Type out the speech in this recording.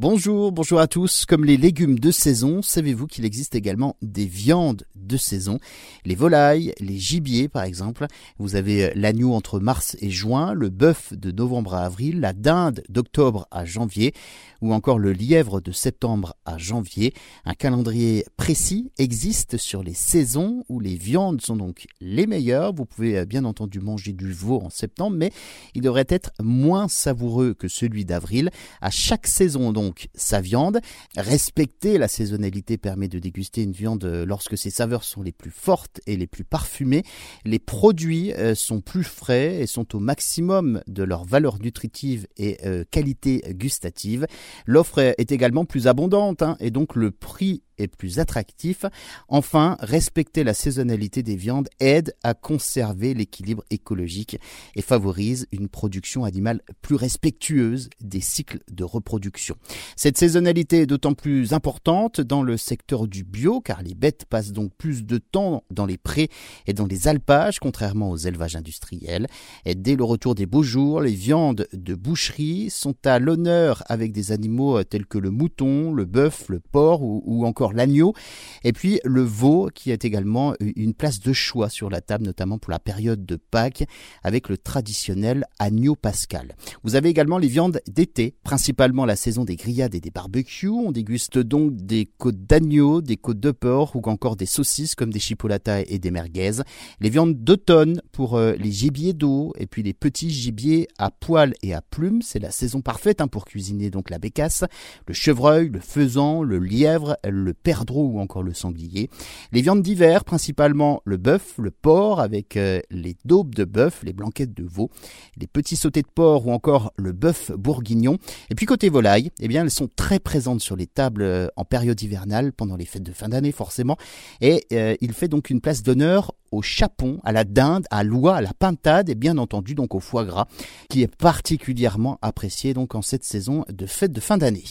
Bonjour, bonjour à tous. Comme les légumes de saison, savez-vous qu'il existe également des viandes de saison? Les volailles, les gibiers par exemple. Vous avez l'agneau entre mars et juin, le bœuf de novembre à avril, la dinde d'octobre à janvier ou encore le lièvre de septembre à janvier. Un calendrier précis existe sur les saisons où les viandes sont donc les meilleures. Vous pouvez euh, bien entendu manger du veau en septembre, mais il devrait être moins savoureux que celui d'avril. À chaque saison donc sa viande. Respecter la saisonnalité permet de déguster une viande euh, lorsque ses saveurs sont les plus fortes et les plus parfumées. Les produits euh, sont plus frais et sont au maximum de leur valeur nutritive et qualité gustative. L'offre est également plus abondante hein, et donc le prix plus attractif. Enfin, respecter la saisonnalité des viandes aide à conserver l'équilibre écologique et favorise une production animale plus respectueuse des cycles de reproduction. Cette saisonnalité est d'autant plus importante dans le secteur du bio car les bêtes passent donc plus de temps dans les prés et dans les alpages contrairement aux élevages industriels. Et dès le retour des beaux jours, les viandes de boucherie sont à l'honneur avec des animaux tels que le mouton, le bœuf, le porc ou encore l'agneau, et puis le veau qui est également une place de choix sur la table, notamment pour la période de Pâques, avec le traditionnel agneau pascal. Vous avez également les viandes d'été, principalement la saison des grillades et des barbecues. On déguste donc des côtes d'agneau, des côtes de porc ou encore des saucisses comme des chipolatas et des merguez. Les viandes d'automne pour euh, les gibiers d'eau et puis les petits gibiers à poils et à plumes. C'est la saison parfaite hein, pour cuisiner donc la bécasse, le chevreuil, le faisan, le lièvre, le perdreau ou encore le sanglier. Les viandes d'hiver, principalement le bœuf, le porc avec euh, les daubes de bœuf, les blanquettes de veau, les petits sautés de porc ou encore le bœuf bourguignon. Et puis côté volaille, eh bien elles sont très présentes sur les tables euh, en période hivernale pendant les fêtes de fin d'année forcément. Et euh, il fait donc une place d'honneur au chapon, à la dinde, à l'oie, à la pintade et bien entendu donc au foie gras qui est particulièrement apprécié donc en cette saison de fête de fin d'année.